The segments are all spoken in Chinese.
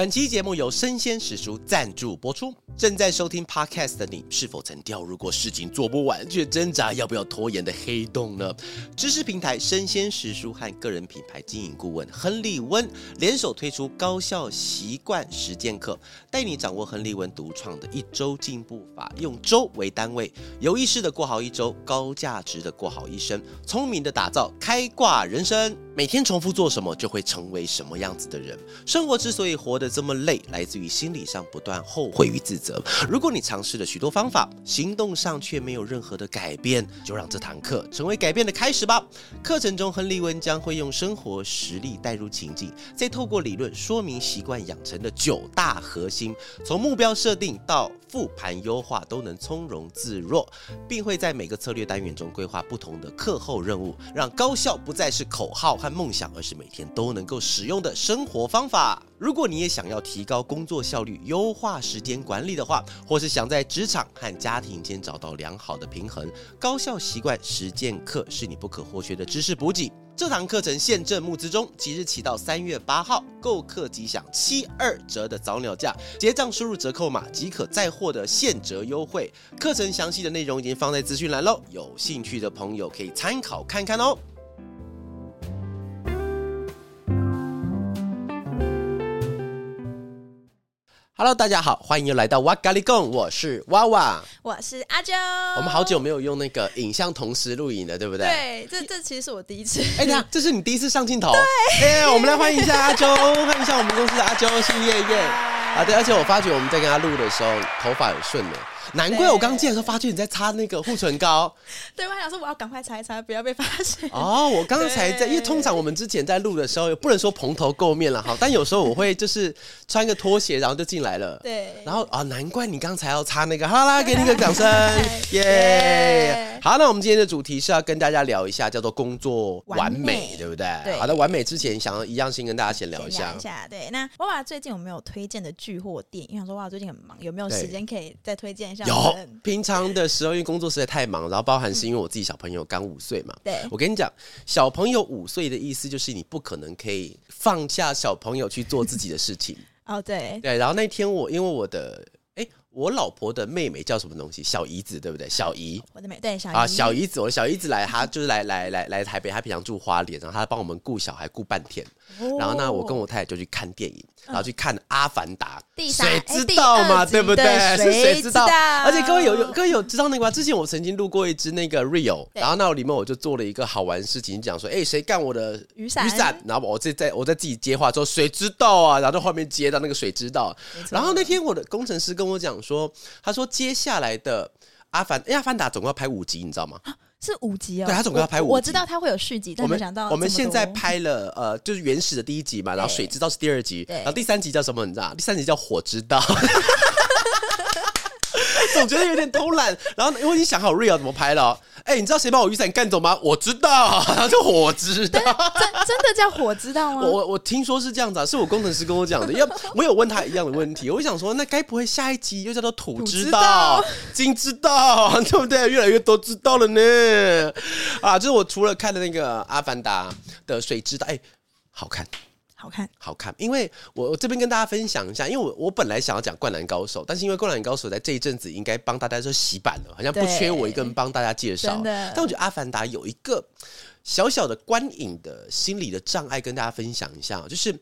本期节目由生鲜时书赞助播出。正在收听 Podcast 的你，是否曾掉入过事情做不完却挣扎要不要拖延的黑洞呢？知识平台生鲜时书和个人品牌经营顾问亨利温联手推出高效习惯实践课，带你掌握亨利温独创的一周进步法，用周为单位，有意识的过好一周，高价值的过好一生，聪明的打造开挂人生。每天重复做什么，就会成为什么样子的人。生活之所以活得这么累，来自于心理上不断后悔与自责。如果你尝试了许多方法，行动上却没有任何的改变，就让这堂课成为改变的开始吧。课程中，亨利温将会用生活实例带入情境，再透过理论说明习惯养成的九大核心，从目标设定到复盘优化都能从容自若，并会在每个策略单元中规划不同的课后任务，让高效不再是口号和梦想，而是每天都能够使用的生活方法。如果你也想要提高工作效率、优化时间管理的话，或是想在职场和家庭间找到良好的平衡，高效习惯实践课是你不可或缺的知识补给。这堂课程现正募资中，即日起到三月八号，购课即享七二折的早鸟价，结账输入折扣码即可再获得现折优惠。课程详细的内容已经放在资讯栏喽，有兴趣的朋友可以参考看看哦。Hello，大家好，欢迎又来到哇咖喱贡，我是娃娃，我是阿娇。我们好久没有用那个影像同时录影了，对不对？对，这这其实是我第一次。哎呀，这是你第一次上镜头。对，哎，我们来欢迎一下阿娇，欢迎一下我们公司的阿娇，新叶叶啊，对，而且我发觉我们在跟他录的时候，头发很顺的。难怪我刚进来的时候发觉你在擦那个护唇膏。对，我还想说我要赶快擦一擦，不要被发现。哦，我刚才在，因为通常我们之前在录的时候，不能说蓬头垢面了哈，但有时候我会就是穿个拖鞋，然后就进来了。对。然后啊，难怪你刚才要擦那个，好啦，给你个掌声，耶！好，那我们今天的主题是要跟大家聊一下，叫做工作完美，对不对？对。好的，完美之前想要一样先跟大家先聊一下。聊一下，对。那娃娃最近有没有推荐的剧或电影？因为想说娃娃最近很忙，有没有时间可以再推荐一下？有，平常的时候因为工作实在太忙，然后包含是因为我自己小朋友刚五岁嘛。对，我跟你讲，小朋友五岁的意思就是你不可能可以放下小朋友去做自己的事情。哦，对，对。然后那天我因为我的，哎，我老婆的妹妹叫什么东西？小姨子对不对？小姨，我的妹对小姨啊，小姨子，我的小姨子来，她就是来来来来台北，她平常住花莲，然后她帮我们顾小孩顾半天。然后呢，我跟我太太就去看电影，然后去看《阿凡达》，谁知道嘛？对不对？是谁知道？而且各位有有各位有知道那个吗？之前我曾经录过一支那个 Real，然后那里面我就做了一个好玩事情，讲说，哎，谁干我的雨伞？雨伞？然后我在在我在自己接话说，谁知道啊？然后在后面接到那个谁知道？然后那天我的工程师跟我讲说，他说接下来的阿凡，哎，阿凡达总共要拍五集，你知道吗？是五集哦，对，他总共要拍五集。我知道他会有续集，但没想到我们现在拍了呃，就是原始的第一集嘛，然后水知道是第二集，然后第三集叫什么？你知道？第三集叫火知道。总觉得有点偷懒，然后因为你想好 real 怎么拍了？哎、欸，你知道谁把我雨伞干走吗？我知道，然 后就火知道，真真的叫火知道吗？我我听说是这样子啊，是我工程师跟我讲的。要我有问他一样的问题，我想说，那该不会下一集又叫做土知道、金知道，对不对？越来越多知道了呢。啊，就是我除了看的那个《阿凡达》的水知道，哎、欸，好看。好看，好看，因为我我这边跟大家分享一下，因为我我本来想要讲《灌篮高手》，但是因为《灌篮高手》在这一阵子应该帮大家说洗版了，好像不缺我一个人帮大家介绍。但我觉得《阿凡达》有一个小小的观影的心理的障碍，跟大家分享一下，就是。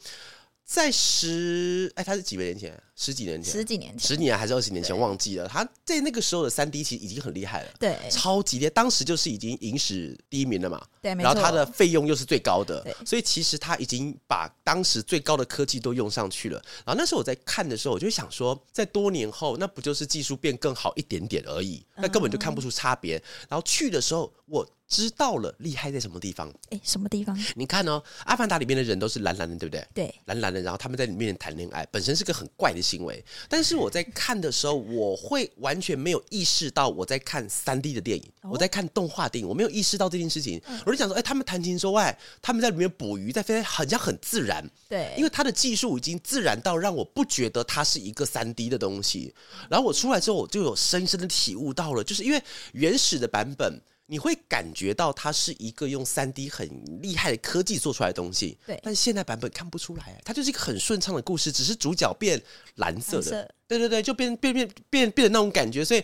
在十哎，他是几年前？十几年前？十几年前？十年还是二十年前？忘记了。他在那个时候的三 D 其实已经很厉害了，对，超级厉害。当时就是已经影史第一名了嘛，对，然后他的费用又是最高的，所以其实他已经把当时最高的科技都用上去了。然后那时候我在看的时候，我就想说，在多年后，那不就是技术变更好一点点而已？那根本就看不出差别。然后去的时候，我。知道了，厉害在什么地方？哎，什么地方？你看哦，《阿凡达》里面的人都是蓝蓝的，对不对？对，蓝蓝的，然后他们在里面谈恋爱，本身是个很怪的行为。但是我在看的时候，我会完全没有意识到我在看三 D 的电影，哦、我在看动画电影，我没有意识到这件事情。嗯、我就想说，哎，他们谈情说爱，他们在里面捕鱼，在飞，好像很自然。对，因为他的技术已经自然到让我不觉得它是一个三 D 的东西。然后我出来之后，我就有深深的体悟到了，就是因为原始的版本。你会感觉到它是一个用三 D 很厉害的科技做出来的东西。对，但是现在版本看不出来，它就是一个很顺畅的故事，只是主角变蓝色的。色对对对，就变变变变变的那种感觉，所以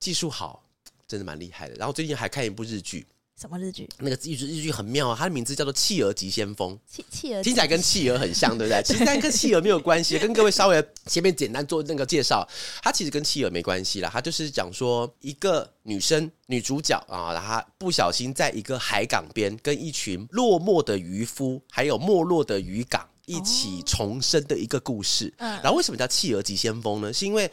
技术好，真的蛮厉害的。然后最近还看一部日剧。什么日剧？那个日剧日剧很妙啊，它的名字叫做《企鹅急先锋》。企企鹅听起来跟企鹅很像，对不对？其实但跟企鹅没有关系，跟各位稍微前面简单做那个介绍，它其实跟企鹅没关系啦。它就是讲说一个女生女主角啊，然后她不小心在一个海港边跟一群落寞的渔夫，还有没落的渔港一起重生的一个故事。嗯，然后为什么叫企鹅急先锋呢？是因为。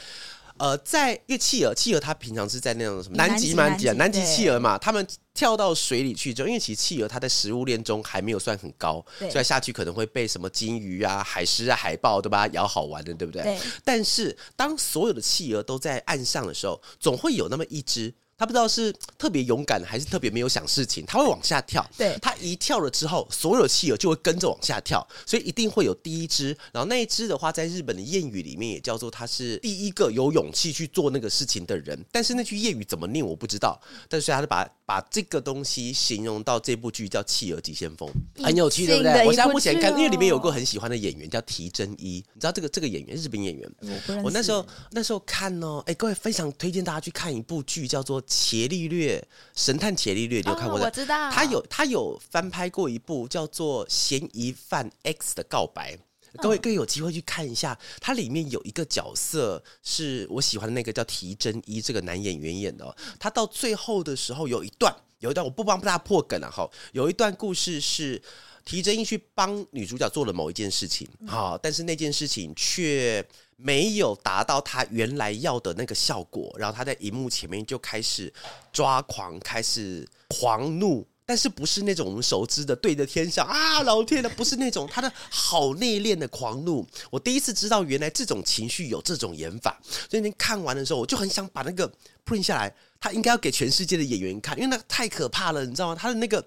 呃，在因为企鹅，企鹅它平常是在那种什么南极嘛，南极南极企鹅嘛，它们跳到水里去之后，因为其实企鹅它在食物链中还没有算很高，所以下去可能会被什么金鱼啊、海狮啊、海豹都把它咬好玩的，对不对？对。但是当所有的企鹅都在岸上的时候，总会有那么一只。他不知道是特别勇敢还是特别没有想事情，他会往下跳。对，他一跳了之后，所有企鹅就会跟着往下跳，所以一定会有第一只。然后那一只的话，在日本的谚语里面也叫做他是第一个有勇气去做那个事情的人。但是那句谚语怎么念我不知道，但是他就把把这个东西形容到这部剧叫《企鹅急先锋》，很有趣，对不对？我现在目前看，因为里面有个很喜欢的演员叫提真一，你知道这个这个演员日本演员。我，我那时候那时候看哦，哎，各位非常推荐大家去看一部剧，叫做《伽利略》。神探伽利略，你有看过的？哦、我知道，他有他有翻拍过一部叫做《嫌疑犯 X 的告白》，各位各位有机会去看一下。它里面有一个角色是我喜欢的那个叫提真一这个男演员演的，哦。他到最后的时候有一段，有一段我不帮大家破梗了，啊，哈。有一段故事是提真一去帮女主角做了某一件事情，好，但是那件事情却。没有达到他原来要的那个效果，然后他在荧幕前面就开始抓狂，开始狂怒，但是不是那种我们熟知的对着天上啊，老天的，不是那种他的好内敛的狂怒。我第一次知道原来这种情绪有这种演法，所以您看完的时候，我就很想把那个 print 下来。他应该要给全世界的演员看，因为那个太可怕了，你知道吗？他的那个，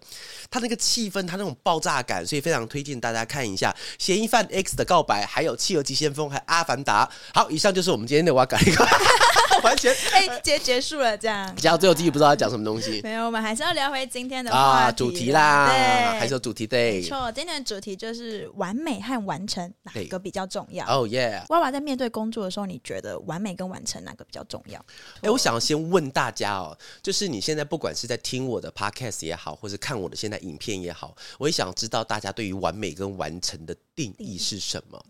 他那个气氛，他那种爆炸感，所以非常推荐大家看一下《嫌疑犯 X 的告白》，还有《企鹅急先锋》，还有《阿凡达》。好，以上就是我们今天的哇嘎哩呱，完全哎，结结束了这样。讲到最后自己不知道要讲什么东西。没有，我们还是要聊回今天的啊主题啦。对，还是有主题对。没错，今天的主题就是完美和完成哪个比较重要？哦耶！娃娃在面对工作的时候，你觉得完美跟完成哪个比较重要？哎，我想要先问大家哦，就是。你现在不管是在听我的 podcast 也好，或是看我的现在影片也好，我也想知道大家对于完美跟完成的定义是什么。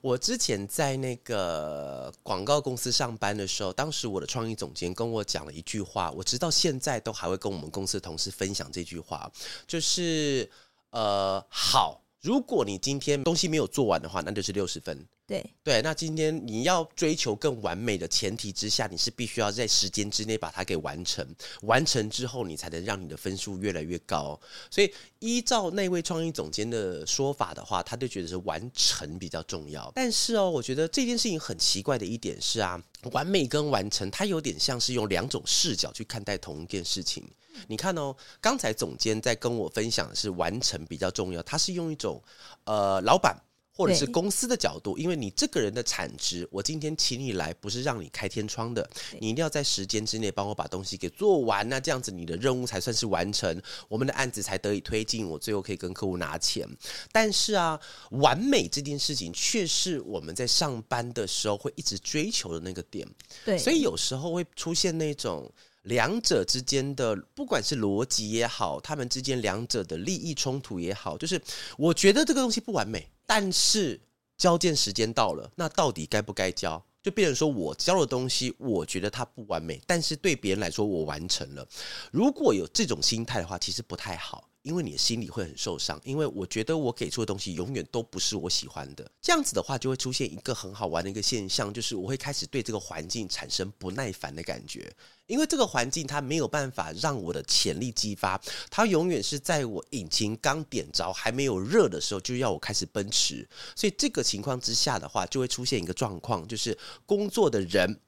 我之前在那个广告公司上班的时候，当时我的创意总监跟我讲了一句话，我直到现在都还会跟我们公司的同事分享这句话，就是呃，好，如果你今天东西没有做完的话，那就是六十分。对对，那今天你要追求更完美的前提之下，你是必须要在时间之内把它给完成。完成之后，你才能让你的分数越来越高。所以，依照那位创意总监的说法的话，他就觉得是完成比较重要。但是哦，我觉得这件事情很奇怪的一点是啊，完美跟完成，它有点像是用两种视角去看待同一件事情。你看哦，刚才总监在跟我分享的是完成比较重要，他是用一种呃，老板。或者是公司的角度，因为你这个人的产值，我今天请你来不是让你开天窗的，你一定要在时间之内帮我把东西给做完，那这样子你的任务才算是完成，我们的案子才得以推进，我最后可以跟客户拿钱。但是啊，完美这件事情却是我们在上班的时候会一直追求的那个点，对，所以有时候会出现那种。两者之间的，不管是逻辑也好，他们之间两者的利益冲突也好，就是我觉得这个东西不完美，但是交件时间到了，那到底该不该交？就变成说我交的东西，我觉得它不完美，但是对别人来说我完成了。如果有这种心态的话，其实不太好。因为你的心里会很受伤，因为我觉得我给出的东西永远都不是我喜欢的。这样子的话，就会出现一个很好玩的一个现象，就是我会开始对这个环境产生不耐烦的感觉，因为这个环境它没有办法让我的潜力激发，它永远是在我引擎刚点着还没有热的时候就要我开始奔驰。所以这个情况之下的话，就会出现一个状况，就是工作的人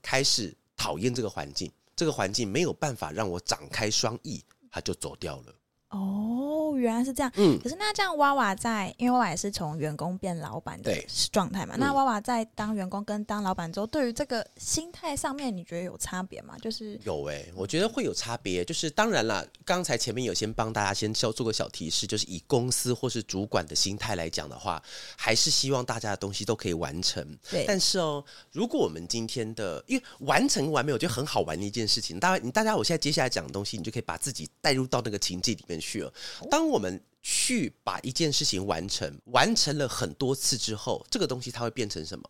开始讨厌这个环境，这个环境没有办法让我展开双翼，他就走掉了。哦，原来是这样。嗯，可是那这样娃娃在，因为娃娃也是从员工变老板的状态嘛。那娃娃在当员工跟当老板之后，对于这个心态上面，你觉得有差别吗？就是有诶、欸，我觉得会有差别。就是当然了，刚才前面有先帮大家先做个小提示，就是以公司或是主管的心态来讲的话，还是希望大家的东西都可以完成。对。但是哦，如果我们今天的因为完成完美，我觉得很好玩的一件事情。大家，你大家，我现在接下来讲的东西，你就可以把自己带入到那个情境里面去了。当我们去把一件事情完成，完成了很多次之后，这个东西它会变成什么？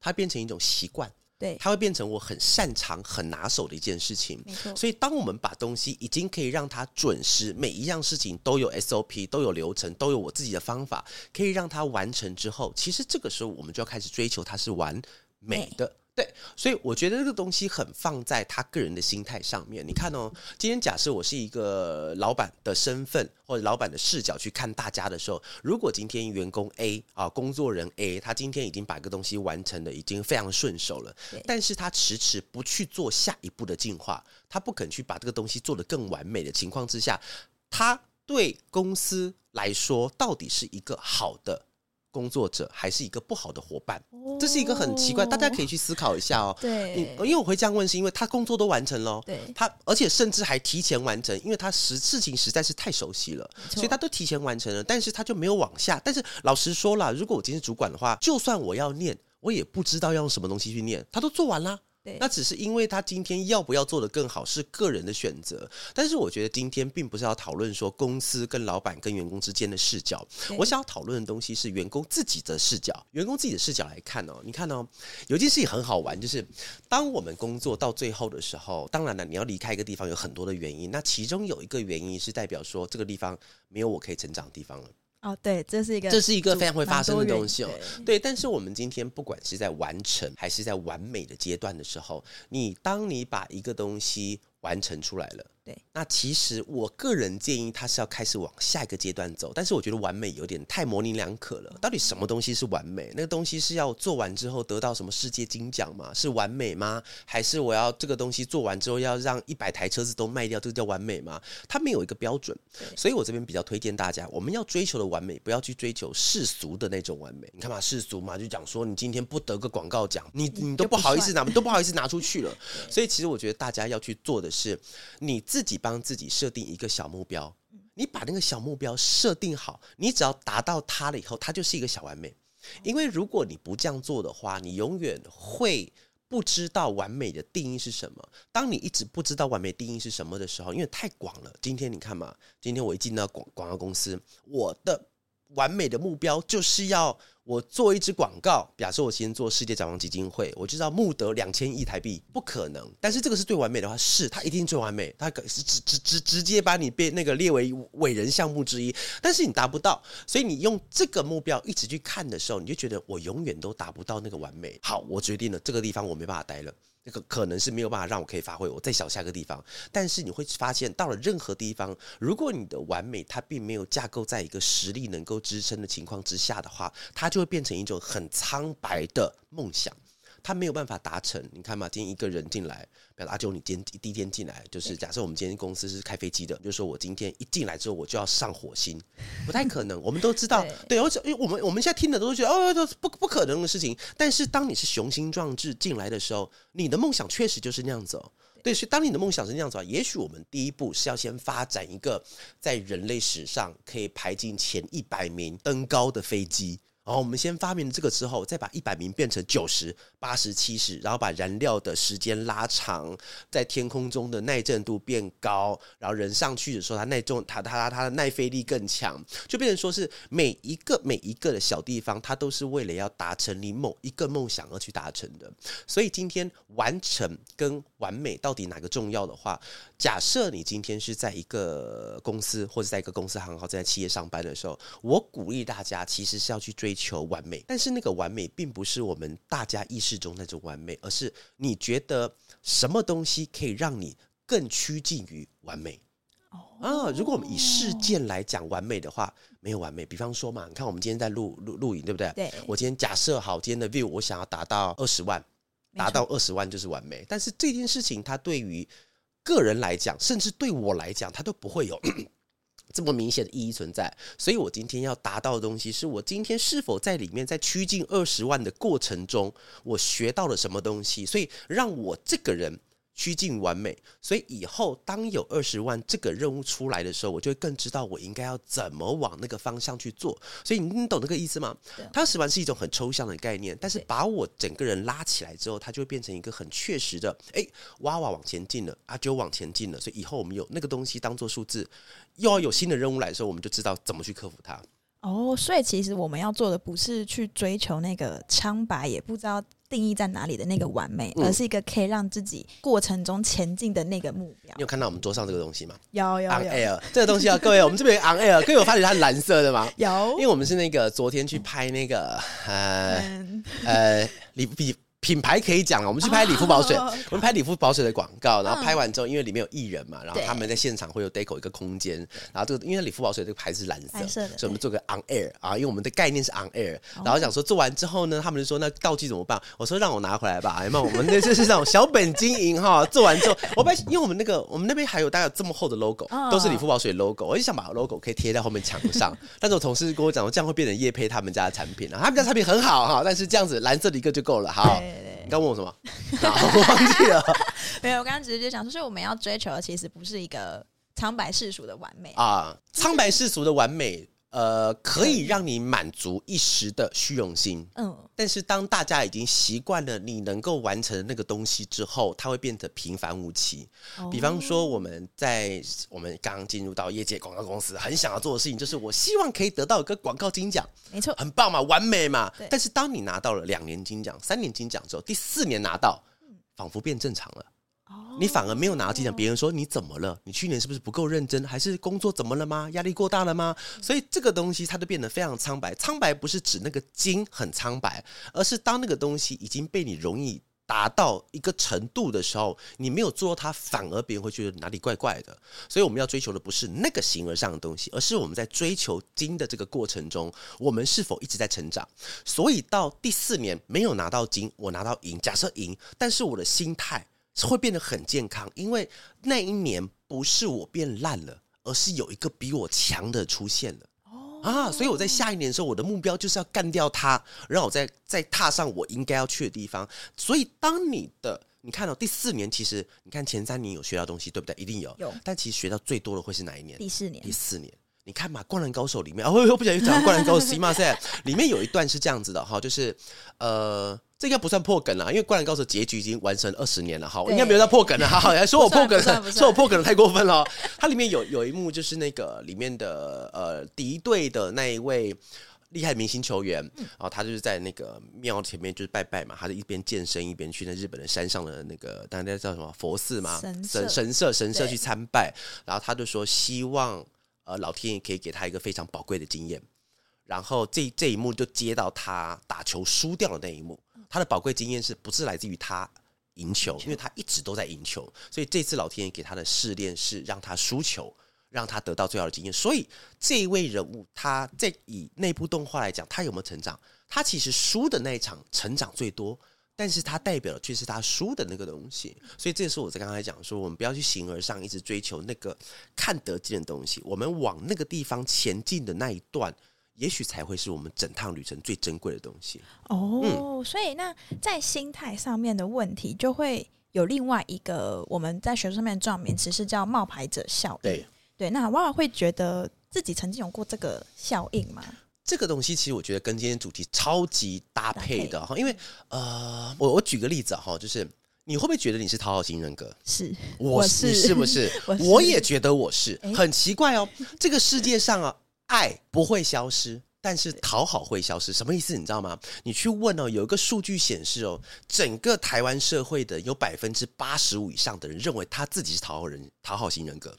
它会变成一种习惯，对，它会变成我很擅长、很拿手的一件事情。所以，当我们把东西已经可以让它准时，每一样事情都有 SOP，都有流程，都有我自己的方法，可以让它完成之后，其实这个时候我们就要开始追求它是完美的。对，所以我觉得这个东西很放在他个人的心态上面。你看哦，今天假设我是一个老板的身份或者老板的视角去看大家的时候，如果今天员工 A 啊，工作人 A，他今天已经把一个东西完成的已经非常顺手了，但是他迟迟不去做下一步的进化，他不肯去把这个东西做得更完美的情况之下，他对公司来说到底是一个好的工作者还是一个不好的伙伴，这是一个很奇怪，大家可以去思考一下哦。对，因为我会这样问，是因为他工作都完成了，对，他而且甚至还提前完成，因为他实事情实在是太熟悉了，所以他都提前完成了，但是他就没有往下。但是老实说了，如果我今天是主管的话，就算我要念，我也不知道要用什么东西去念，他都做完了。那只是因为他今天要不要做得更好是个人的选择，但是我觉得今天并不是要讨论说公司跟老板跟员工之间的视角，我想要讨论的东西是员工自己的视角。员工自己的视角来看哦，你看哦，有件事情很好玩，就是当我们工作到最后的时候，当然了，你要离开一个地方有很多的原因，那其中有一个原因是代表说这个地方没有我可以成长的地方了。哦，对，这是一个，这是一个非常会发生的东西哦。对，但是我们今天不管是在完成还是在完美的阶段的时候，你当你把一个东西完成出来了。对，那其实我个人建议他是要开始往下一个阶段走，但是我觉得完美有点太模棱两可了。到底什么东西是完美？那个东西是要做完之后得到什么世界金奖吗？是完美吗？还是我要这个东西做完之后要让一百台车子都卖掉，这个叫完美吗？它没有一个标准，所以我这边比较推荐大家，我们要追求的完美，不要去追求世俗的那种完美。你看嘛，世俗嘛，就讲说你今天不得个广告奖，你你都不好意思拿，都不好意思拿出去了。所以其实我觉得大家要去做的是你。自己帮自己设定一个小目标，你把那个小目标设定好，你只要达到它了以后，它就是一个小完美。因为如果你不这样做的话，你永远会不知道完美的定义是什么。当你一直不知道完美定义是什么的时候，因为太广了。今天你看嘛，今天我一进到广广告公司，我的完美的目标就是要。我做一支广告，比方说我先做世界展望基金会，我就知道募得两千亿台币，不可能。但是这个是最完美的话，是它一定最完美，它是直直直直接把你被那个列为伟人项目之一。但是你达不到，所以你用这个目标一直去看的时候，你就觉得我永远都达不到那个完美。好，我决定了这个地方我没办法待了。那个可能是没有办法让我可以发挥，我再想下个地方。但是你会发现，到了任何地方，如果你的完美它并没有架构在一个实力能够支撑的情况之下的话，它就会变成一种很苍白的梦想。他没有办法达成，你看嘛，今天一个人进来，比如阿九，你今天第一天进来，就是假设我们今天公司是开飞机的，就是说我今天一进来之后我就要上火星，不太可能。我们都知道，对，而且我们我们现在听的都觉得哦，都不不可能的事情。但是当你是雄心壮志进来的时候，你的梦想确实就是那样子哦。对，所以当你的梦想是那样子啊，也许我们第一步是要先发展一个在人类史上可以排进前一百名登高的飞机。然后我们先发明这个之后，再把一百名变成九十、八十、七十，然后把燃料的时间拉长，在天空中的耐震度变高，然后人上去的时候，它耐重，它它它的耐飞力更强，就变成说是每一个每一个的小地方，它都是为了要达成你某一个梦想而去达成的。所以今天完成跟完美到底哪个重要的话，假设你今天是在一个公司或者在一个公司行号在企业上班的时候，我鼓励大家其实是要去追。求完美，但是那个完美并不是我们大家意识中那种完美，而是你觉得什么东西可以让你更趋近于完美？哦，啊，如果我们以事件来讲完美的话，没有完美。比方说嘛，你看我们今天在录录录影，对不对？对。我今天假设好，今天的 view 我想要达到二十万，达到二十万就是完美。但是这件事情，它对于个人来讲，甚至对我来讲，它都不会有。这么明显的意义存在。所以我今天要达到的东西，是我今天是否在里面在趋近二十万的过程中，我学到了什么东西，所以让我这个人。趋近完美，所以以后当有二十万这个任务出来的时候，我就会更知道我应该要怎么往那个方向去做。所以你懂那个意思吗？它二十万是一种很抽象的概念，但是把我整个人拉起来之后，它就会变成一个很确实的。哎，哇哇往前进了，阿啾往前进了，所以以后我们有那个东西当做数字，又要有新的任务来的时候，我们就知道怎么去克服它。哦，所以其实我们要做的不是去追求那个苍白，也不知道。定义在哪里的那个完美，而是一个可以让自己过程中前进的那个目标。你有看到我们桌上这个东西吗？有有有 On Air 这个东西啊，各位，我们这边 On Air，各位有发觉它是蓝色的吗？有，因为我们是那个昨天去拍那个呃、嗯、呃李比。品牌可以讲了，我们去拍理肤保水，oh. 我们拍理肤保水的广告，然后拍完之后，因为里面有艺人嘛，然后他们在现场会有 deco 一个空间，然后这个因为理肤保水这个牌子是蓝色，蓝色的，所以我们做个 on air 啊，因为我们的概念是 on air，然后想说做完之后呢，他们就说那道具怎么办？我说让我拿回来吧，那我们那就是那种小本经营哈，做完之后，我本来因为我们那个我们那边还有大概有这么厚的 logo，都是理肤保水 logo，我就想把 logo 可以贴在后面墙上，但是我同事跟我讲说这样会变成叶配他们家的产品了，他们家产品很好哈，但是这样子蓝色的一个就够了，好。你刚问我什么？我忘记了。没有，我刚刚直接讲，就是我们要追求的其实不是一个苍白世俗的完美啊，苍白世俗的完美。呃，可以让你满足一时的虚荣心，嗯，但是当大家已经习惯了你能够完成的那个东西之后，它会变得平凡无奇。哦、比方说，我们在我们刚刚进入到业界广告公司，很想要做的事情就是，我希望可以得到一个广告金奖，没错，很棒嘛，完美嘛。但是当你拿到了两年金奖、三年金奖之后，第四年拿到，仿佛变正常了。你反而没有拿到金奖，别人说你怎么了？你去年是不是不够认真？还是工作怎么了吗？压力过大了吗？所以这个东西它就变得非常苍白。苍白不是指那个金很苍白，而是当那个东西已经被你容易达到一个程度的时候，你没有做到它，反而别人会觉得哪里怪怪的。所以我们要追求的不是那个形而上的东西，而是我们在追求金的这个过程中，我们是否一直在成长。所以到第四年没有拿到金，我拿到银，假设银，但是我的心态。是会变得很健康，因为那一年不是我变烂了，而是有一个比我强的出现了。哦啊，所以我在下一年的时候，我的目标就是要干掉他，让我再再踏上我应该要去的地方。所以，当你的你看到、哦、第四年，其实你看前三年有学到东西，对不对？一定有。有。但其实学到最多的会是哪一年？第四年。第四年，你看嘛，《灌篮高手》里面啊，我又不小心讲《灌篮高手》是吗？噻，里面有一段是这样子的哈，就是呃。这应该不算破梗了，因为《灌篮高手》结局已经完成二十年了，哈，应该没有到破梗了，哈，还说我破梗了，说我破梗了，太过分了。它里面有有一幕，就是那个里面的呃敌对的那一位厉害明星球员，然后他就是在那个庙前面就是拜拜嘛，他就一边健身一边去那日本的山上的那个大家叫什么佛寺嘛，神神社神社去参拜，然后他就说希望呃老天爷可以给他一个非常宝贵的经验，然后这这一幕就接到他打球输掉的那一幕。他的宝贵经验是不是来自于他赢球？因为他一直都在赢球，所以这次老天爷给他的试炼是让他输球，让他得到最好的经验。所以这一位人物，他在以内部动画来讲，他有没有成长？他其实输的那一场成长最多，但是它代表的却是他输的那个东西。所以这也是我在刚才讲说，我们不要去形而上，一直追求那个看得见的东西，我们往那个地方前进的那一段。也许才会是我们整趟旅程最珍贵的东西哦。嗯、所以，那在心态上面的问题，就会有另外一个我们在学术上面的专有名词是叫冒牌者效应。对对，那娃娃会觉得自己曾经有过这个效应吗？这个东西其实我觉得跟今天主题超级搭配的哈，因为呃，我我举个例子哈，就是你会不会觉得你是讨好型人格？是，我是，你是不是？我，是我也觉得我是，很奇怪哦，这个世界上啊。爱不会消失，但是讨好会消失。什么意思？你知道吗？你去问哦，有一个数据显示哦，整个台湾社会的有百分之八十五以上的人认为他自己是讨好人、讨好型人格，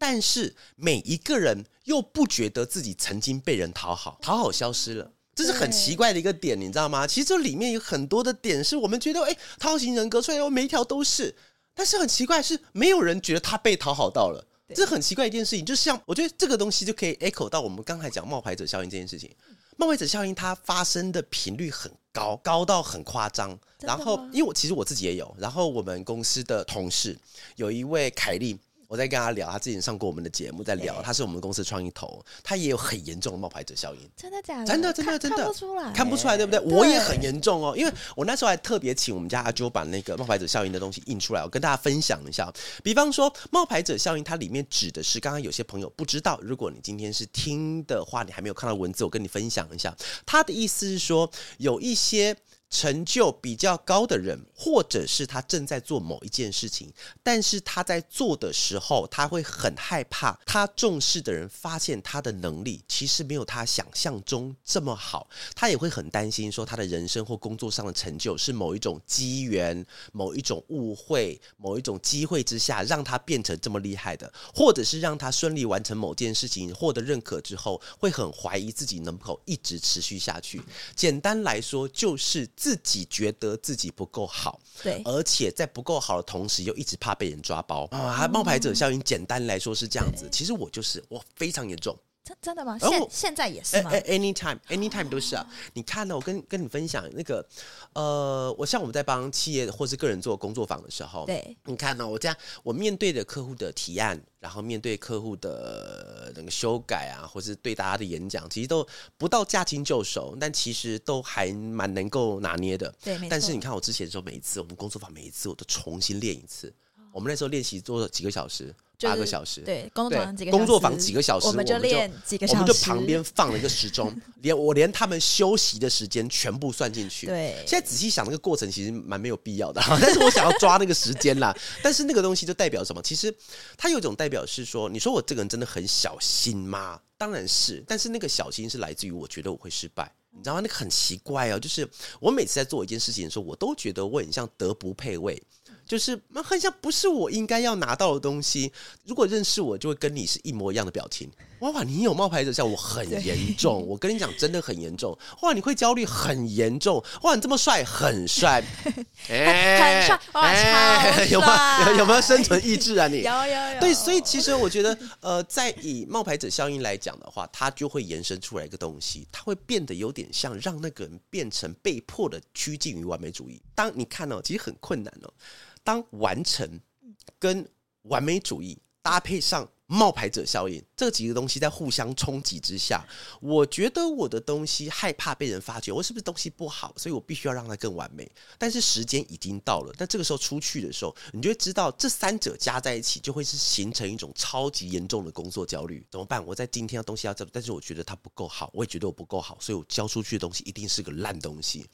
但是每一个人又不觉得自己曾经被人讨好，讨好消失了，这是很奇怪的一个点，你知道吗？其实这里面有很多的点是我们觉得，哎，讨好型人格，所以每一条都是，但是很奇怪是没有人觉得他被讨好到了。这很奇怪一件事情，就像我觉得这个东西就可以 echo 到我们刚才讲冒牌者效应这件事情。冒牌者效应它发生的频率很高，高到很夸张。然后，因为我其实我自己也有，然后我们公司的同事有一位凯丽，我在跟他聊，他之前上过我们的节目，在聊，他是我们公司创意头，他也有很严重的冒牌者效应。真的假的？真的真的真的看不出来，看不出来，对不对？对我也很严重哦，因为我那时候还特别请我们家阿啾把那个冒牌者效应的东西印出来，我跟大家分享一下。比方说，冒牌者效应，它里面指的是，刚刚有些朋友不知道，如果你今天是听的话，你还没有看到文字，我跟你分享一下，他的意思是说，有一些。成就比较高的人，或者是他正在做某一件事情，但是他在做的时候，他会很害怕，他重视的人发现他的能力其实没有他想象中这么好，他也会很担心说他的人生或工作上的成就是某一种机缘、某一种误会、某一种机会之下让他变成这么厉害的，或者是让他顺利完成某件事情获得认可之后，会很怀疑自己能否一直持续下去。简单来说，就是。自己觉得自己不够好，对，而且在不够好的同时，又一直怕被人抓包啊！还冒牌者效应，简单来说是这样子。其实我就是我非常严重，真真的吗？现现在也是吗？Anytime，Anytime 都是啊！你看呢？我跟跟你分享那个，呃，我像我们在帮企业或是个人做工作坊的时候，对，你看呢？我这样，我面对的客户的提案。然后面对客户的那个修改啊，或是对大家的演讲，其实都不到驾轻就熟，但其实都还蛮能够拿捏的。对，但是你看我之前的时候，每一次我们工作坊，每一次我都重新练一次。我们那时候练习做了几个小时，八个小时。对，工作坊几个工作坊几个小时，我们就练几个小时。我们就旁边放了一个时钟，连我连他们休息的时间全部算进去。对，现在仔细想，那个过程其实蛮没有必要的，但是我想要抓那个时间啦。但是那个东西就代表什么？其实它有一种代表是说，你说我这个人真的很小心吗？当然是，但是那个小心是来自于我觉得我会失败，你知道吗？那个很奇怪哦，就是我每次在做一件事情的时候，我都觉得我很像德不配位。就是很像不是我应该要拿到的东西。如果认识我，就会跟你是一模一样的表情。哇，你有冒牌者效，我很严重。我跟你讲，真的很严重。哇，你会焦虑，很严重。哇，你这么帅，很帅，欸、很帅，哇，欸、有吗？有，有没有生存意志啊？你有有有。对，所以其实我觉得，呃，在以冒牌者效应来讲的话，它就会延伸出来一个东西，它会变得有点像让那个人变成被迫的趋近于完美主义。当你看哦，其实很困难哦。当完成跟完美主义搭配上冒牌者效应这几个东西在互相冲击之下，我觉得我的东西害怕被人发觉，我是不是东西不好？所以我必须要让它更完美。但是时间已经到了，但这个时候出去的时候，你就会知道这三者加在一起就会是形成一种超级严重的工作焦虑。怎么办？我在今天要东西要这，但是我觉得它不够好，我也觉得我不够好，所以我交出去的东西一定是个烂东西。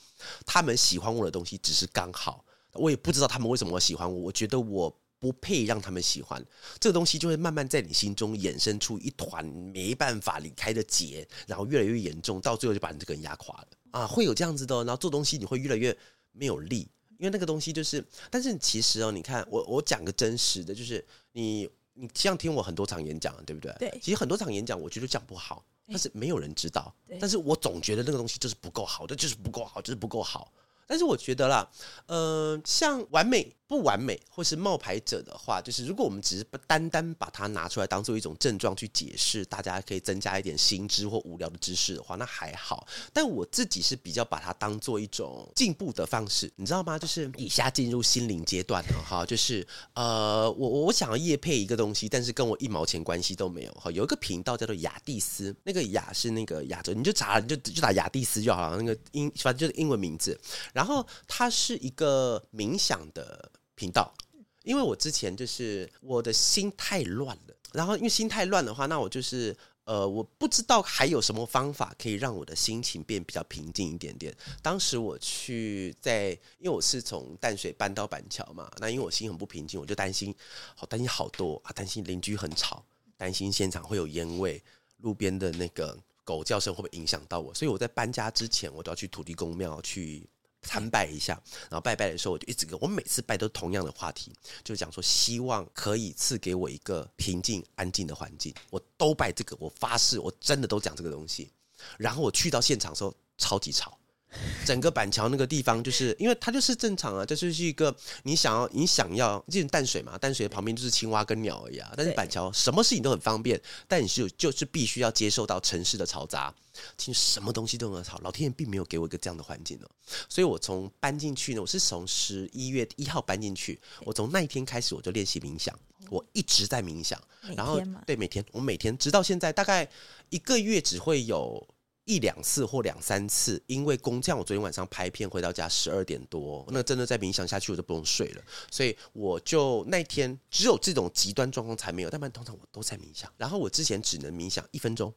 他们喜欢我的东西只是刚好。我也不知道他们为什么喜欢我，我觉得我不配让他们喜欢这个东西，就会慢慢在你心中衍生出一团没办法离开的结，然后越来越严重，到最后就把你这个人压垮了啊！会有这样子的，然后做东西你会越来越没有力，因为那个东西就是，但是其实哦，你看我我讲个真实的，就是你你像听我很多场演讲，对不对？对，其实很多场演讲我觉得讲不好，但是没有人知道，但是我总觉得那个东西就是不够好这，就是不够好，就是不够好。但是我觉得啦，呃，像完美不完美或是冒牌者的话，就是如果我们只是不单单把它拿出来当做一种症状去解释，大家可以增加一点新知或无聊的知识的话，那还好。但我自己是比较把它当做一种进步的方式，你知道吗？就是以下进入心灵阶段了哈，就是呃，我我想要夜配一个东西，但是跟我一毛钱关系都没有哈。有一个频道叫做雅蒂斯，那个雅是那个亚洲，你就查你就就打雅蒂斯就好了，那个英反正就是英文名字。然后它是一个冥想的频道，因为我之前就是我的心太乱了，然后因为心太乱的话，那我就是呃，我不知道还有什么方法可以让我的心情变比较平静一点点。当时我去在，因为我是从淡水搬到板桥嘛，那因为我心很不平静，我就担心，好担心好多啊，担心邻居很吵，担心现场会有烟味，路边的那个狗叫声会不会影响到我，所以我在搬家之前，我都要去土地公庙去。参拜一下，然后拜拜的时候，我就一直跟我每次拜都同样的话题，就讲说希望可以赐给我一个平静安静的环境。我都拜这个，我发誓，我真的都讲这个东西。然后我去到现场的时候，超级吵，整个板桥那个地方，就是因为它就是正常啊，这就是一个你想要你想要，就是淡水嘛，淡水旁边就是青蛙跟鸟而已啊。但是板桥什么事情都很方便，但你是就是必须要接受到城市的嘈杂，其实什么东西都很吵。老天爷并没有给我一个这样的环境呢，所以我从搬进去呢，我是从十一月一号搬进去，我从那一天开始我就练习冥想，我一直在冥想，然后对每天我每天直到现在大概一个月只会有。一两次或两三次，因为工匠，我昨天晚上拍片回到家十二点多，那真的在冥想下去我就不用睡了，所以我就那天只有这种极端状况才没有，但不然通常我都在冥想，然后我之前只能冥想一分钟。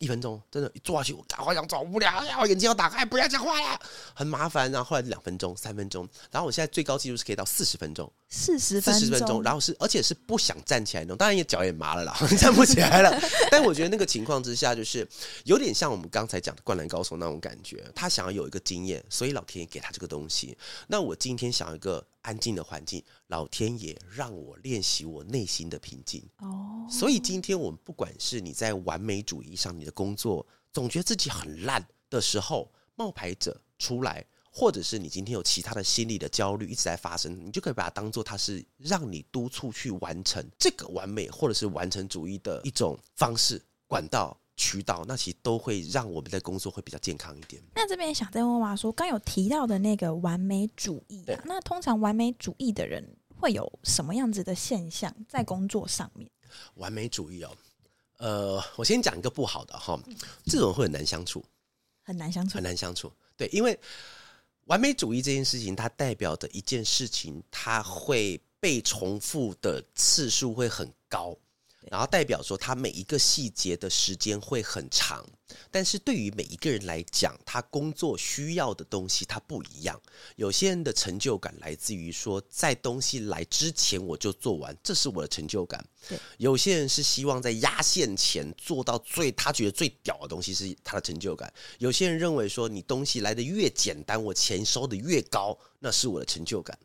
一分钟，真的，一坐下去，我赶快想走无聊呀！我眼睛要打开，不要讲话呀，很麻烦。然后后来两分钟、三分钟，然后我现在最高纪录是可以到四十分钟，四十四十分钟，然后是而且是不想站起来那种，当然也脚也麻了啦，站不起来了。但我觉得那个情况之下，就是有点像我们刚才讲的灌篮高手那种感觉。他想要有一个经验，所以老天爷给他这个东西。那我今天想要一个。安静的环境，老天爷让我练习我内心的平静。哦，所以今天我们不管是你在完美主义上，你的工作总觉得自己很烂的时候，冒牌者出来，或者是你今天有其他的心理的焦虑一直在发生，你就可以把它当做它是让你督促去完成这个完美或者是完成主义的一种方式管道。渠道，那其实都会让我们的工作会比较健康一点。那这边想再问娃说，刚有提到的那个完美主义啊，那通常完美主义的人会有什么样子的现象在工作上面？完美主义哦，呃，我先讲一个不好的哈，这种会很难相处，很难相处，很难相处。对，因为完美主义这件事情，它代表的一件事情，它会被重复的次数会很高。然后代表说，他每一个细节的时间会很长，但是对于每一个人来讲，他工作需要的东西他不一样。有些人的成就感来自于说，在东西来之前我就做完，这是我的成就感。对，有些人是希望在压线前做到最他觉得最屌的东西是他的成就感。有些人认为说，你东西来的越简单，我钱收的越高，那是我的成就感。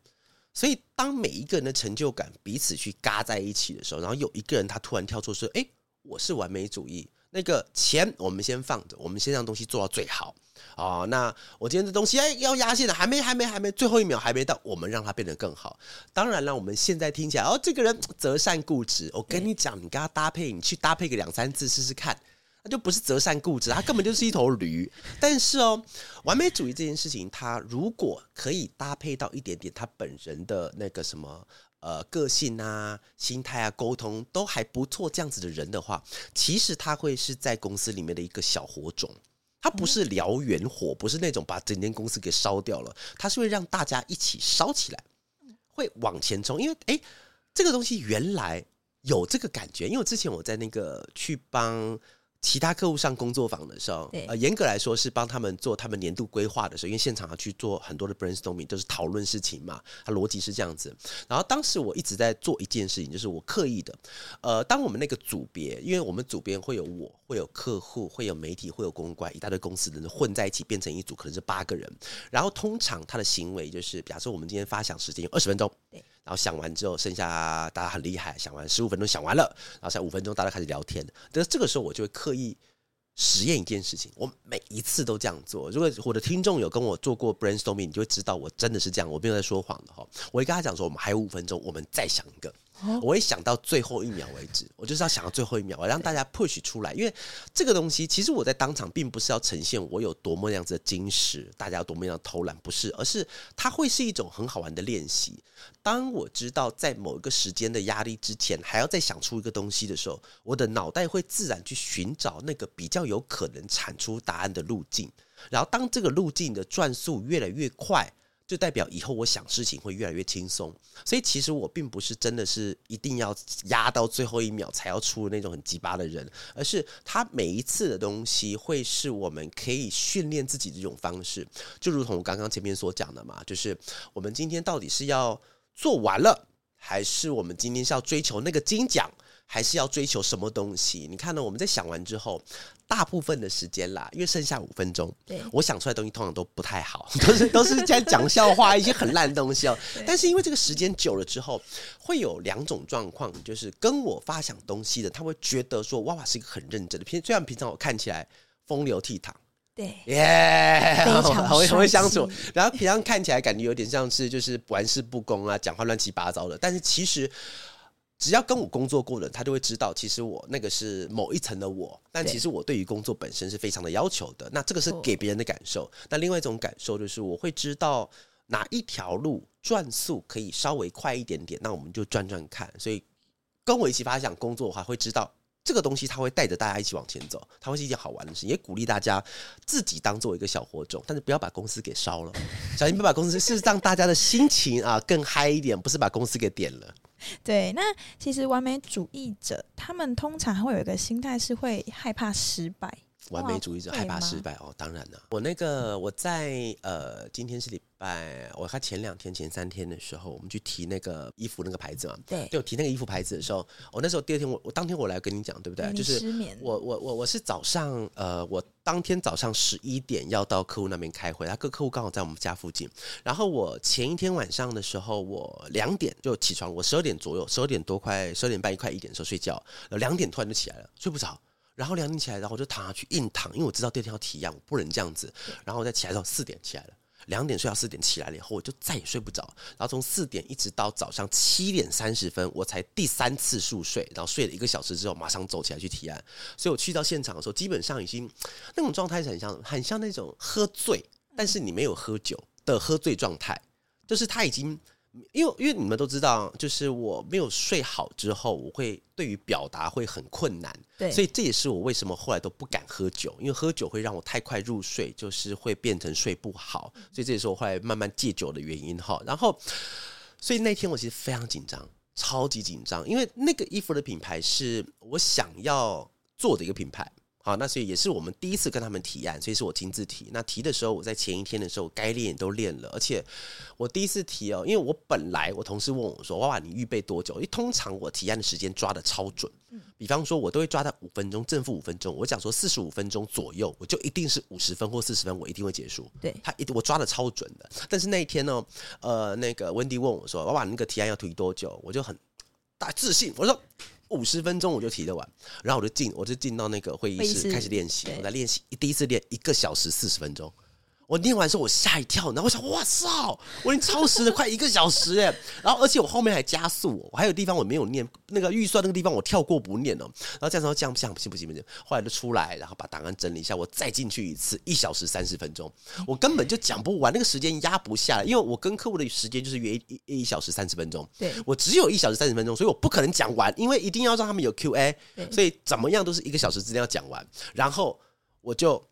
所以，当每一个人的成就感彼此去嘎在一起的时候，然后有一个人他突然跳出说：“哎，我是完美主义，那个钱我们先放着，我们先让东西做到最好啊。那我今天的东西哎要压线了，还没还没还没，最后一秒还没到，我们让它变得更好。当然了，我们现在听起来哦，这个人择善固执。我跟你讲，你跟他搭配，你去搭配个两三次试试看。”他就不是择善固执，他根本就是一头驴。但是哦，完美主义这件事情，他如果可以搭配到一点点他本人的那个什么呃个性啊、心态啊、沟通都还不错，这样子的人的话，其实他会是在公司里面的一个小火种。他不是燎原火，不是那种把整间公司给烧掉了，他是会让大家一起烧起来，会往前冲。因为诶，这个东西原来有这个感觉，因为之前我在那个去帮。其他客户上工作坊的时候，呃，严格来说是帮他们做他们年度规划的时候，因为现场要去做很多的 brainstorming，都是讨论事情嘛，它逻辑是这样子。然后当时我一直在做一件事情，就是我刻意的，呃，当我们那个组别，因为我们组别会有我，会有客户，会有媒体，会有公关，一大堆公司的人混在一起变成一组，可能是八个人。然后通常他的行为就是，比方说我们今天发想时间有二十分钟，对。然后想完之后，剩下大家很厉害，想完十五分钟想完了，然后才五分钟大家开始聊天。但是这个时候我就会刻意实验一件事情，我每一次都这样做。如果我的听众有跟我做过 brainstorming，你就会知道我真的是这样，我没有在说谎的哈。我会跟他讲说，我们还有五分钟，我们再想一个。我会想到最后一秒为止，我就是要想到最后一秒，我让大家 push 出来。因为这个东西，其实我在当场并不是要呈现我有多么样子的矜持，大家有多么样的偷懒，不是，而是它会是一种很好玩的练习。当我知道在某一个时间的压力之前，还要再想出一个东西的时候，我的脑袋会自然去寻找那个比较有可能产出答案的路径。然后，当这个路径的转速越来越快。就代表以后我想事情会越来越轻松，所以其实我并不是真的是一定要压到最后一秒才要出那种很鸡巴的人，而是他每一次的东西会是我们可以训练自己的这种方式，就如同我刚刚前面所讲的嘛，就是我们今天到底是要做完了，还是我们今天是要追求那个金奖？还是要追求什么东西？你看呢？我们在想完之后，大部分的时间啦，因为剩下五分钟，对，我想出来的东西通常都不太好，都是都是在讲笑话，一些很烂的东西哦。但是因为这个时间久了之后，会有两种状况，就是跟我发想东西的，他会觉得说娃娃是一个很认真的。平虽然平常我看起来风流倜傥，对，耶、yeah，很会很会相处。然后平常看起来感觉有点像是就是玩世不恭啊，讲话乱七八糟的。但是其实只要跟我工作过的人，他就会知道，其实我那个是某一层的我。但其实我对于工作本身是非常的要求的。那这个是给别人的感受。那另外一种感受就是我会知道哪一条路转速可以稍微快一点点，那我们就转转看。所以跟我一起发想工作的话，会知道。这个东西它会带着大家一起往前走，它会是一件好玩的事情，也鼓励大家自己当做一个小火种，但是不要把公司给烧了。小心不要把公司，是让大家的心情啊更嗨一点，不是把公司给点了。对，那其实完美主义者他们通常会有一个心态是会害怕失败。完美主义者害怕失败哦，当然了，我那个我在呃，今天是礼拜，我看前两天、前三天的时候，我们去提那个衣服那个牌子嘛，对，就提那个衣服牌子的时候，我那时候第二天我我当天我来跟你讲，对不对？就是我我我我是早上呃，我当天早上十一点要到客户那边开会，他个客户刚好在我们家附近，然后我前一天晚上的时候，我两点就起床，我十二点左右，十二点多快十二点半一快一点的时候睡觉，两点突然就起来了，睡不着。然后两点起来，然后我就躺下去硬躺，因为我知道第二天要提案，我不能这样子。然后我再起来之后四点起来了，两点睡到四点起来了以后，我就再也睡不着。然后从四点一直到早上七点三十分，我才第三次入睡。然后睡了一个小时之后，马上走起来去提案。所以我去到现场的时候，基本上已经那种状态是很像很像那种喝醉，但是你没有喝酒的喝醉状态，就是他已经。因为因为你们都知道，就是我没有睡好之后，我会对于表达会很困难，对，所以这也是我为什么后来都不敢喝酒，因为喝酒会让我太快入睡，就是会变成睡不好，所以这也是我后来慢慢戒酒的原因哈。然后，所以那天我其实非常紧张，超级紧张，因为那个衣服的品牌是我想要做的一个品牌。好，那所以也是我们第一次跟他们提案，所以是我亲自提。那提的时候，我在前一天的时候该练也都练了，而且我第一次提哦，因为我本来我同事问我说：“哇哇，你预备多久？”因为通常我提案的时间抓的超准，比方说我都会抓到五分钟，正负五分钟。我讲说四十五分钟左右，我就一定是五十分或四十分，我一定会结束。对，他一我抓的超准的。但是那一天呢，呃，那个温迪问我说：“哇哇，那个提案要提多久？”我就很大自信，我说。五十分钟我就提得完，然后我就进，我就进到那个会议室开始练习。我在练习，第一次练一个小时四十分钟。我念完之后，我吓一跳，然后我想，哇操，我已经超时了快一个小时哎！然后而且我后面还加速，我还有地方我没有念，那个预算那个地方我跳过不念哦。然后这样说这样不行不行不行不行，后来就出来，然后把档案整理一下，我再进去一次，一小时三十分钟，我根本就讲不完，那个时间压不下来，因为我跟客户的时间就是约一一小时三十分钟，对，我只有一小时三十分钟，所以我不可能讲完，因为一定要让他们有 Q&A，所以怎么样都是一个小时之内要讲完，然后我就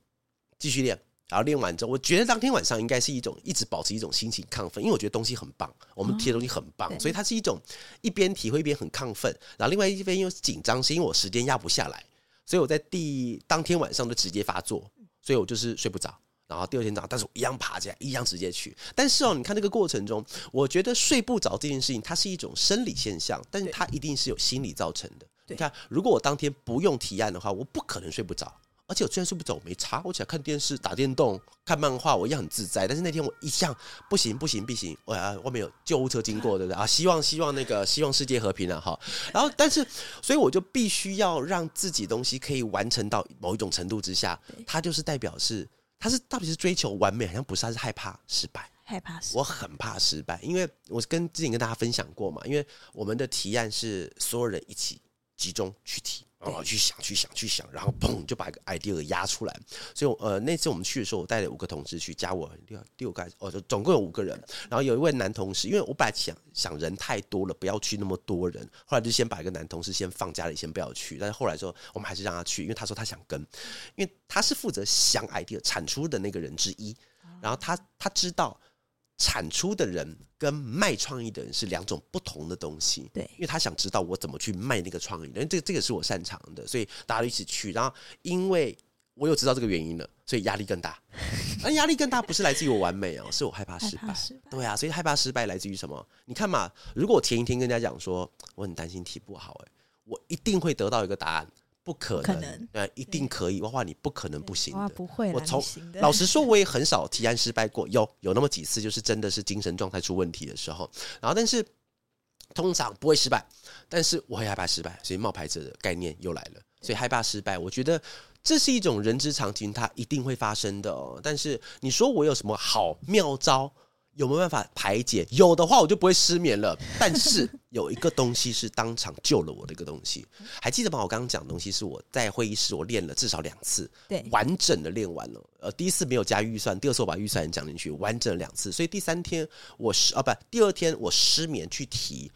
继续练。然后练完之后，我觉得当天晚上应该是一种一直保持一种心情亢奋，因为我觉得东西很棒，我们提的东西很棒，哦、所以它是一种一边体会一边很亢奋，然后另外一边又是紧张，是因为我时间压不下来，所以我在第当天晚上就直接发作，所以我就是睡不着，然后第二天早上，但是我一样爬起来，一样直接去。但是哦，你看这个过程中，我觉得睡不着这件事情，它是一种生理现象，但是它一定是有心理造成的。你看，如果我当天不用提案的话，我不可能睡不着。而且我虽然睡不着，我没差，我起来看电视、打电动、看漫画，我一样很自在。但是那天我一向不行，不行，不行，我啊外面有救护车经过，对不对啊？希望希望那个希望世界和平啊，哈。然后，但是，所以我就必须要让自己东西可以完成到某一种程度之下，它就是代表是，它是到底是追求完美，好像不是，它是害怕失败，害怕失。我很怕失败，因为我跟之前跟大家分享过嘛，因为我们的提案是所有人一起集中去提。哦，去想，去想，去想，然后砰就把一个 idea 压出来。所以，呃，那次我们去的时候，我带了五个同事去，加我六六个，哦，就总共有五个人。然后有一位男同事，因为我本来想想人太多了，不要去那么多人，后来就先把一个男同事先放家里，先不要去。但是后来说，我们还是让他去，因为他说他想跟，因为他是负责想 idea 产出的那个人之一。然后他他知道。产出的人跟卖创意的人是两种不同的东西，对，因为他想知道我怎么去卖那个创意，因为这个这个是我擅长的，所以大家都一起去。然后，因为我有知道这个原因了，所以压力更大。那压力更大不是来自于我完美哦，是我害怕失败。失败对啊，所以害怕失败来自于什么？你看嘛，如果我前一天跟人家讲说我很担心题不好，哎，我一定会得到一个答案。不可能，呃，一定可以。哇哇，你不可能不行的。不会，我从老实说，我也很少提案失败过。有有那么几次，就是真的是精神状态出问题的时候。然后，但是通常不会失败。但是我会害怕失败，所以冒牌者的概念又来了。所以害怕失败，我觉得这是一种人之常情，它一定会发生的哦。但是你说我有什么好妙招？有没有办法排解？有的话，我就不会失眠了。但是有一个东西是当场救了我的一个东西，还记得吗？我刚刚讲的东西是我在会议室我练了至少两次，对，完整的练完了。呃，第一次没有加预算，第二次我把预算讲进去，完整两次。所以第三天我失啊不，第二天我失眠去提，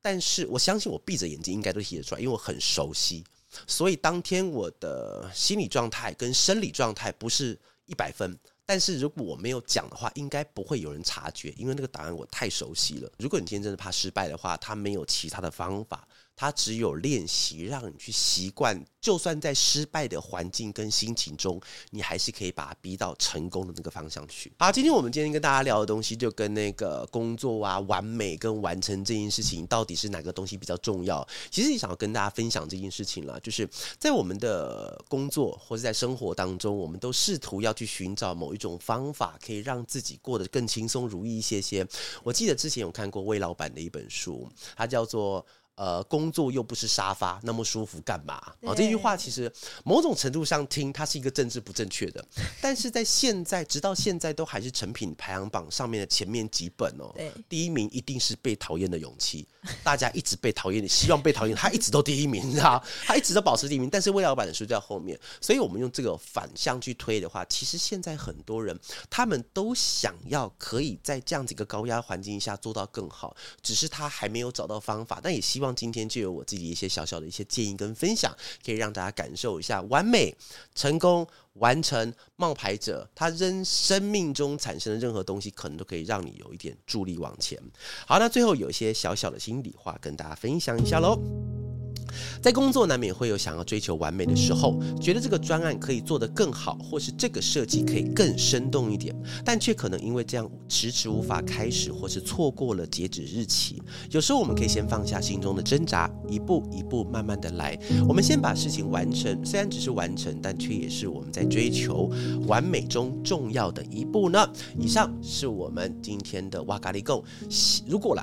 但是我相信我闭着眼睛应该都提得出来，因为我很熟悉。所以当天我的心理状态跟生理状态不是一百分。但是如果我没有讲的话，应该不会有人察觉，因为那个答案我太熟悉了。如果你今天真的怕失败的话，他没有其他的方法。它只有练习，让你去习惯，就算在失败的环境跟心情中，你还是可以把它逼到成功的那个方向去。好，今天我们今天跟大家聊的东西，就跟那个工作啊、完美跟完成这件事情，到底是哪个东西比较重要？其实也想要跟大家分享这件事情了，就是在我们的工作或者在生活当中，我们都试图要去寻找某一种方法，可以让自己过得更轻松如意一些些。我记得之前有看过魏老板的一本书，它叫做。呃，工作又不是沙发，那么舒服干嘛？哦，这句话其实某种程度上听，它是一个政治不正确的，但是在现在，直到现在都还是成品排行榜上面的前面几本哦。对，第一名一定是被讨厌的勇气，大家一直被讨厌，你希望被讨厌，他一直都第一名，你知道？他一直都保持第一名，但是魏老板的书在后面，所以我们用这个反向去推的话，其实现在很多人他们都想要可以在这样子一个高压环境下做到更好，只是他还没有找到方法，但也希望。望今天就有我自己一些小小的一些建议跟分享，可以让大家感受一下完美、成功、完成、冒牌者，他扔生命中产生的任何东西，可能都可以让你有一点助力往前。好，那最后有一些小小的心里话跟大家分享一下喽。在工作难免会有想要追求完美的时候，觉得这个专案可以做得更好，或是这个设计可以更生动一点，但却可能因为这样迟迟无法开始，或是错过了截止日期。有时候我们可以先放下心中的挣扎，一步一步慢慢的来。我们先把事情完成，虽然只是完成，但却也是我们在追求完美中重要的一步呢。以上是我们今天的哇咖哩供。如果啦，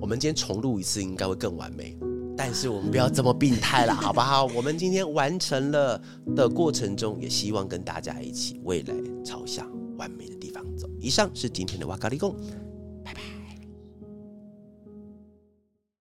我们今天重录一次，应该会更完美。但是我们不要这么病态了，好不好？我们今天完成了的过程中，也希望跟大家一起未来朝向完美的地方走。以上是今天的哇咖喱贡。